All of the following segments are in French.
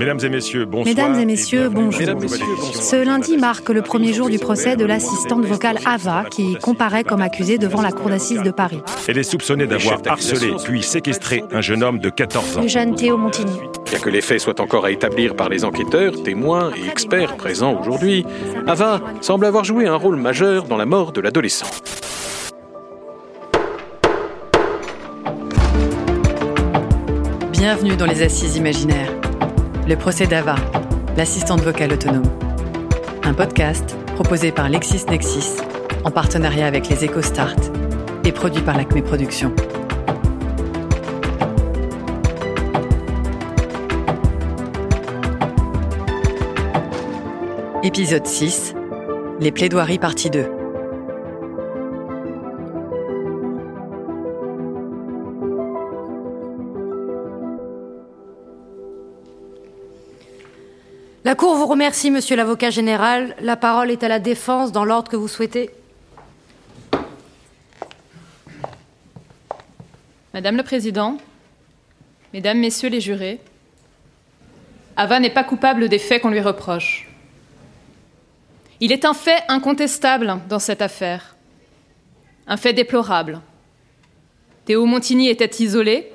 Mesdames et messieurs, bonsoir. Mesdames et messieurs, bonjour. Ce lundi marque le premier jour du procès de l'assistante vocale Ava, qui comparaît comme accusée devant la cour d'assises de Paris. Elle est soupçonnée d'avoir harcelé puis séquestré un jeune homme de 14 ans. Le jeune Théo Montigny. Bien que les faits soient encore à établir par les enquêteurs, témoins et experts présents aujourd'hui, Ava semble avoir joué un rôle majeur dans la mort de l'adolescent. Bienvenue dans les Assises imaginaires. Le procès d'Ava, l'assistante vocale autonome. Un podcast proposé par LexisNexis en partenariat avec les EcoStart et produit par l'Acme Productions. Épisode 6 Les plaidoiries partie 2 La Cour vous remercie, monsieur l'avocat général. La parole est à la défense dans l'ordre que vous souhaitez. Madame le Président, Mesdames, Messieurs les jurés, Ava n'est pas coupable des faits qu'on lui reproche. Il est un fait incontestable dans cette affaire, un fait déplorable. Théo Montigny était isolé,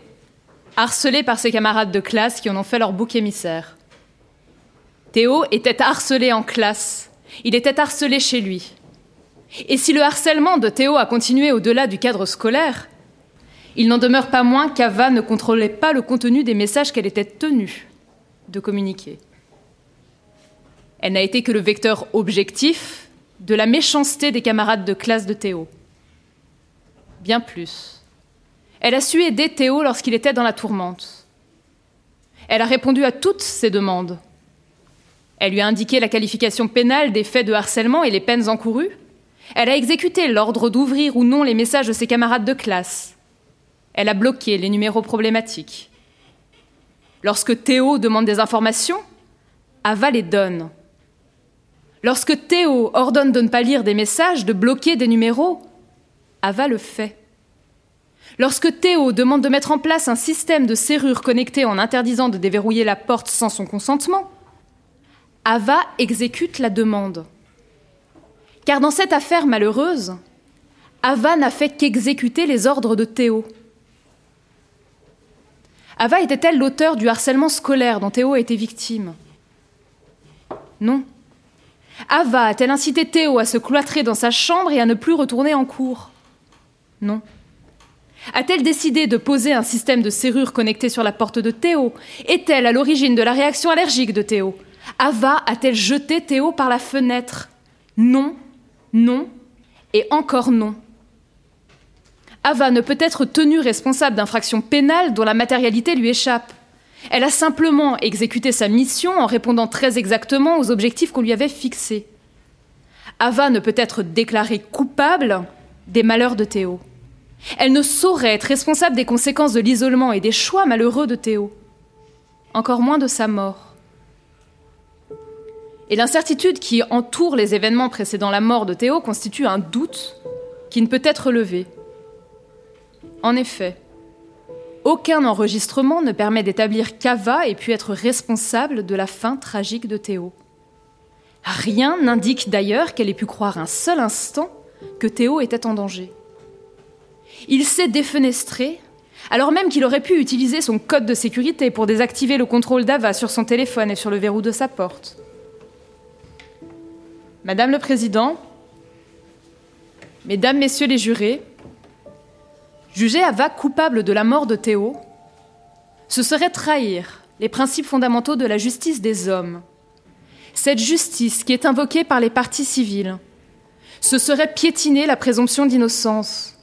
harcelé par ses camarades de classe qui en ont fait leur bouc émissaire. Théo était harcelé en classe, il était harcelé chez lui. Et si le harcèlement de Théo a continué au-delà du cadre scolaire, il n'en demeure pas moins qu'Ava ne contrôlait pas le contenu des messages qu'elle était tenue de communiquer. Elle n'a été que le vecteur objectif de la méchanceté des camarades de classe de Théo. Bien plus. Elle a su aider Théo lorsqu'il était dans la tourmente. Elle a répondu à toutes ses demandes elle lui a indiqué la qualification pénale des faits de harcèlement et les peines encourues. Elle a exécuté l'ordre d'ouvrir ou non les messages de ses camarades de classe. Elle a bloqué les numéros problématiques. Lorsque Théo demande des informations, Ava les donne. Lorsque Théo ordonne de ne pas lire des messages, de bloquer des numéros, Ava le fait. Lorsque Théo demande de mettre en place un système de serrure connectée en interdisant de déverrouiller la porte sans son consentement, Ava exécute la demande. Car dans cette affaire malheureuse, Ava n'a fait qu'exécuter les ordres de Théo. Ava était-elle l'auteur du harcèlement scolaire dont Théo a été victime? Non. Ava a-t-elle incité Théo à se cloîtrer dans sa chambre et à ne plus retourner en cours? Non. A-t-elle décidé de poser un système de serrure connecté sur la porte de Théo? Est-elle à l'origine de la réaction allergique de Théo? Ava a-t-elle jeté Théo par la fenêtre? Non, non et encore non. Ava ne peut être tenue responsable d'infractions pénales dont la matérialité lui échappe. Elle a simplement exécuté sa mission en répondant très exactement aux objectifs qu'on lui avait fixés. Ava ne peut être déclarée coupable des malheurs de Théo. Elle ne saurait être responsable des conséquences de l'isolement et des choix malheureux de Théo. Encore moins de sa mort. Et l'incertitude qui entoure les événements précédant la mort de Théo constitue un doute qui ne peut être levé. En effet, aucun enregistrement ne permet d'établir qu'Ava ait pu être responsable de la fin tragique de Théo. Rien n'indique d'ailleurs qu'elle ait pu croire un seul instant que Théo était en danger. Il s'est défenestré, alors même qu'il aurait pu utiliser son code de sécurité pour désactiver le contrôle d'Ava sur son téléphone et sur le verrou de sa porte. Madame le Président, Mesdames, Messieurs les jurés, juger Ava coupable de la mort de Théo, ce serait trahir les principes fondamentaux de la justice des hommes. Cette justice qui est invoquée par les partis civils, ce serait piétiner la présomption d'innocence.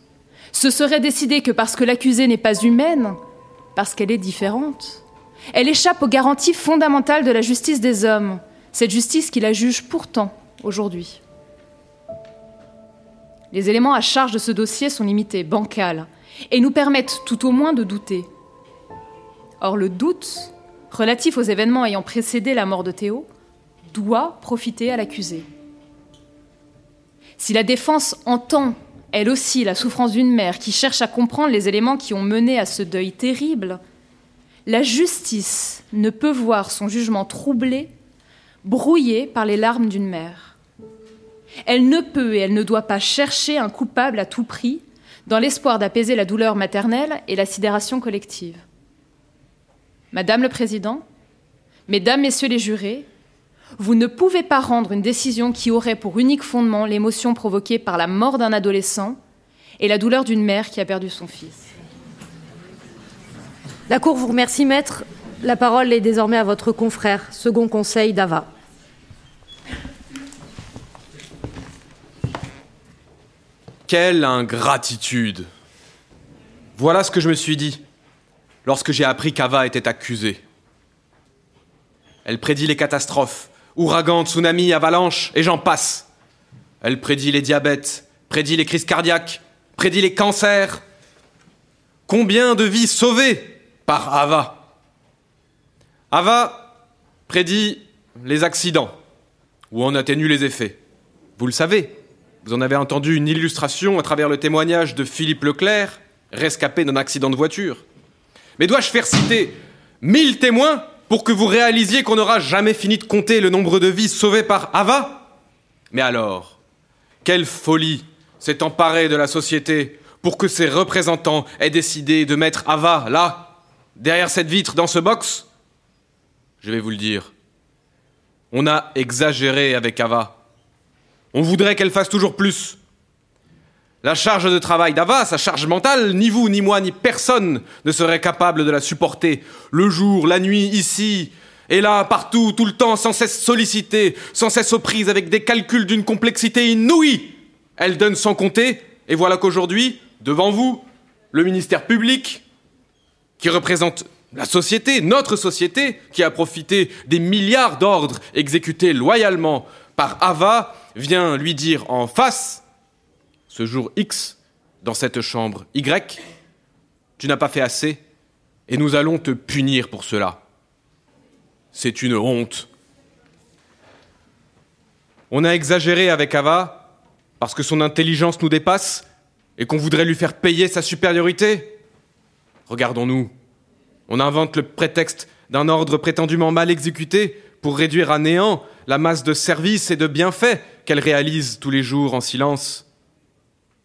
Ce serait décider que parce que l'accusée n'est pas humaine, parce qu'elle est différente, elle échappe aux garanties fondamentales de la justice des hommes, cette justice qui la juge pourtant aujourd'hui. Les éléments à charge de ce dossier sont limités, bancals, et nous permettent tout au moins de douter. Or, le doute, relatif aux événements ayant précédé la mort de Théo, doit profiter à l'accusé. Si la défense entend, elle aussi, la souffrance d'une mère qui cherche à comprendre les éléments qui ont mené à ce deuil terrible, La justice ne peut voir son jugement troublé, brouillé par les larmes d'une mère. Elle ne peut et elle ne doit pas chercher un coupable à tout prix, dans l'espoir d'apaiser la douleur maternelle et la sidération collective. Madame le Président, Mesdames, Messieurs les jurés, vous ne pouvez pas rendre une décision qui aurait pour unique fondement l'émotion provoquée par la mort d'un adolescent et la douleur d'une mère qui a perdu son fils. La Cour vous remercie, maître. La parole est désormais à votre confrère, second conseil d'Ava. Quelle ingratitude Voilà ce que je me suis dit lorsque j'ai appris qu'Ava était accusée. Elle prédit les catastrophes, ouragans, tsunamis, avalanches, et j'en passe. Elle prédit les diabètes, prédit les crises cardiaques, prédit les cancers. Combien de vies sauvées par Ava Ava prédit les accidents, ou en atténue les effets. Vous le savez, vous en avez entendu une illustration à travers le témoignage de Philippe Leclerc, rescapé d'un accident de voiture. Mais dois-je faire citer mille témoins pour que vous réalisiez qu'on n'aura jamais fini de compter le nombre de vies sauvées par Ava? Mais alors, quelle folie s'est emparée de la société pour que ses représentants aient décidé de mettre Ava là, derrière cette vitre, dans ce box? Je vais vous le dire. On a exagéré avec Ava. On voudrait qu'elle fasse toujours plus. La charge de travail d'Ava, sa charge mentale, ni vous, ni moi, ni personne ne serait capable de la supporter. Le jour, la nuit, ici, et là, partout, tout le temps, sans cesse sollicitée, sans cesse aux prises avec des calculs d'une complexité inouïe. Elle donne sans compter, et voilà qu'aujourd'hui, devant vous, le ministère public, qui représente la société, notre société, qui a profité des milliards d'ordres exécutés loyalement par Ava, vient lui dire en face ce jour X, dans cette chambre Y, tu n'as pas fait assez, et nous allons te punir pour cela. C'est une honte. On a exagéré avec Ava parce que son intelligence nous dépasse et qu'on voudrait lui faire payer sa supériorité. Regardons-nous. On invente le prétexte d'un ordre prétendument mal exécuté pour réduire à néant la masse de services et de bienfaits qu'elle réalise tous les jours en silence.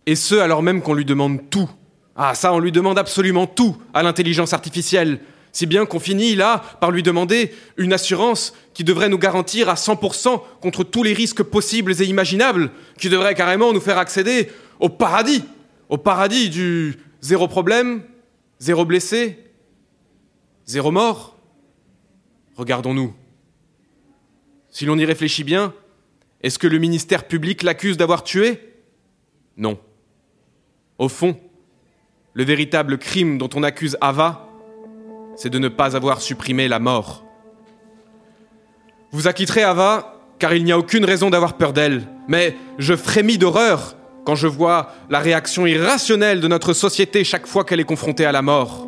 Et ce, alors même qu'on lui demande tout. Ah, ça, on lui demande absolument tout à l'intelligence artificielle. Si bien qu'on finit là par lui demander une assurance qui devrait nous garantir à 100% contre tous les risques possibles et imaginables, qui devrait carrément nous faire accéder au paradis, au paradis du zéro problème, zéro blessé, zéro mort. Regardons-nous. Si l'on y réfléchit bien, est-ce que le ministère public l'accuse d'avoir tué? Non. Au fond, le véritable crime dont on accuse Ava, c'est de ne pas avoir supprimé la mort. Vous acquitterez Ava, car il n'y a aucune raison d'avoir peur d'elle, mais je frémis d'horreur quand je vois la réaction irrationnelle de notre société chaque fois qu'elle est confrontée à la mort.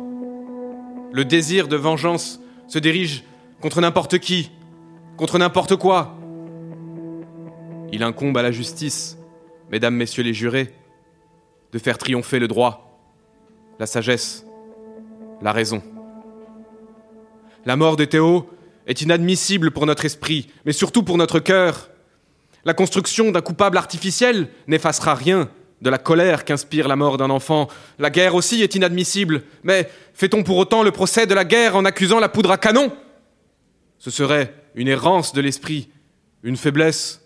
Le désir de vengeance se dirige contre n'importe qui, contre n'importe quoi. Il incombe à la justice, mesdames, messieurs les jurés, de faire triompher le droit, la sagesse, la raison. La mort de Théo est inadmissible pour notre esprit, mais surtout pour notre cœur. La construction d'un coupable artificiel n'effacera rien de la colère qu'inspire la mort d'un enfant. La guerre aussi est inadmissible, mais fait-on pour autant le procès de la guerre en accusant la poudre à canon? Ce serait une errance de l'esprit, une faiblesse,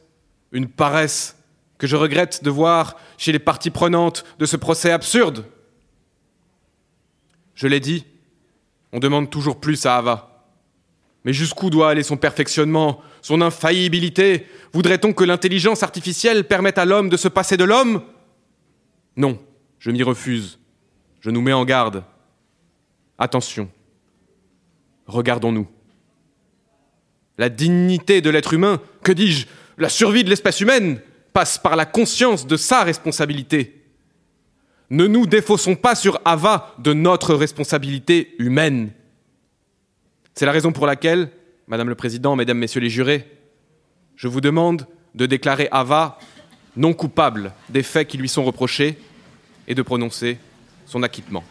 une paresse que je regrette de voir chez les parties prenantes de ce procès absurde. Je l'ai dit, on demande toujours plus à Ava. Mais jusqu'où doit aller son perfectionnement, son infaillibilité? Voudrait-on que l'intelligence artificielle permette à l'homme de se passer de l'homme? Non, je m'y refuse. Je nous mets en garde. Attention. Regardons-nous. La dignité de l'être humain, que dis-je, la survie de l'espèce humaine, passe par la conscience de sa responsabilité. Ne nous défaussons pas sur Ava de notre responsabilité humaine. C'est la raison pour laquelle, Madame le Président, Mesdames, Messieurs les jurés, je vous demande de déclarer Ava non coupable des faits qui lui sont reprochés et de prononcer son acquittement.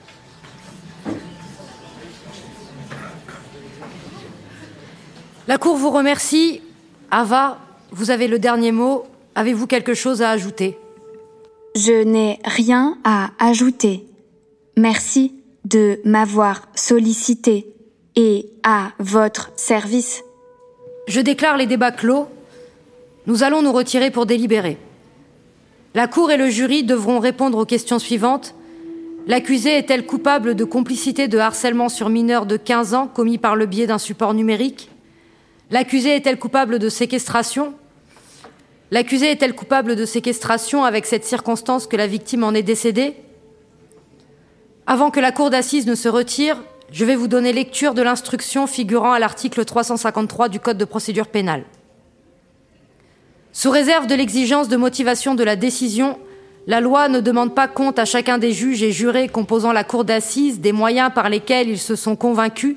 La Cour vous remercie. Ava, vous avez le dernier mot. Avez-vous quelque chose à ajouter? Je n'ai rien à ajouter. Merci de m'avoir sollicité et à votre service. Je déclare les débats clos. Nous allons nous retirer pour délibérer. La Cour et le jury devront répondre aux questions suivantes. L'accusée est-elle coupable de complicité de harcèlement sur mineur de 15 ans commis par le biais d'un support numérique? L'accusée est-elle coupable de séquestration? L'accusée est-elle coupable de séquestration avec cette circonstance que la victime en est décédée? Avant que la cour d'assises ne se retire, je vais vous donner lecture de l'instruction figurant à l'article 353 du Code de procédure pénale. Sous réserve de l'exigence de motivation de la décision, la loi ne demande pas compte à chacun des juges et jurés composant la cour d'assises des moyens par lesquels ils se sont convaincus.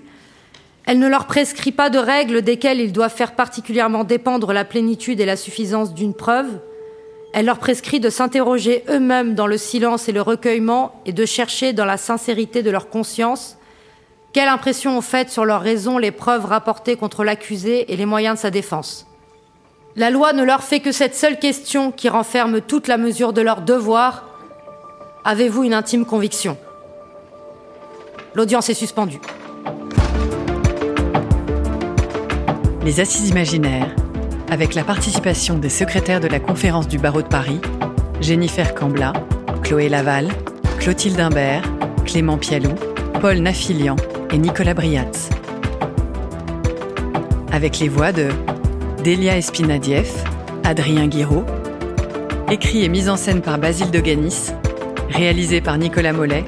Elle ne leur prescrit pas de règles desquelles ils doivent faire particulièrement dépendre la plénitude et la suffisance d'une preuve. Elle leur prescrit de s'interroger eux-mêmes dans le silence et le recueillement et de chercher dans la sincérité de leur conscience quelle impression ont fait sur leur raison les preuves rapportées contre l'accusé et les moyens de sa défense. La loi ne leur fait que cette seule question qui renferme toute la mesure de leur devoir. Avez-vous une intime conviction? L'audience est suspendue. Les Assises imaginaires, avec la participation des secrétaires de la conférence du barreau de Paris, Jennifer Cambla, Chloé Laval, Clotilde Imbert, Clément Pialou, Paul Nafilian et Nicolas Briatz. Avec les voix de Delia Espinadieff, Adrien Guiraud, écrit et mis en scène par Basile de Ganis, réalisé par Nicolas Mollet,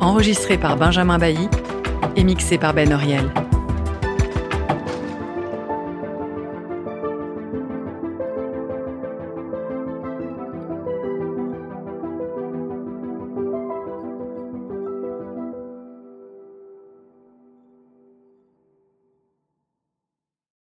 enregistré par Benjamin Bailly et mixé par Ben Oriel.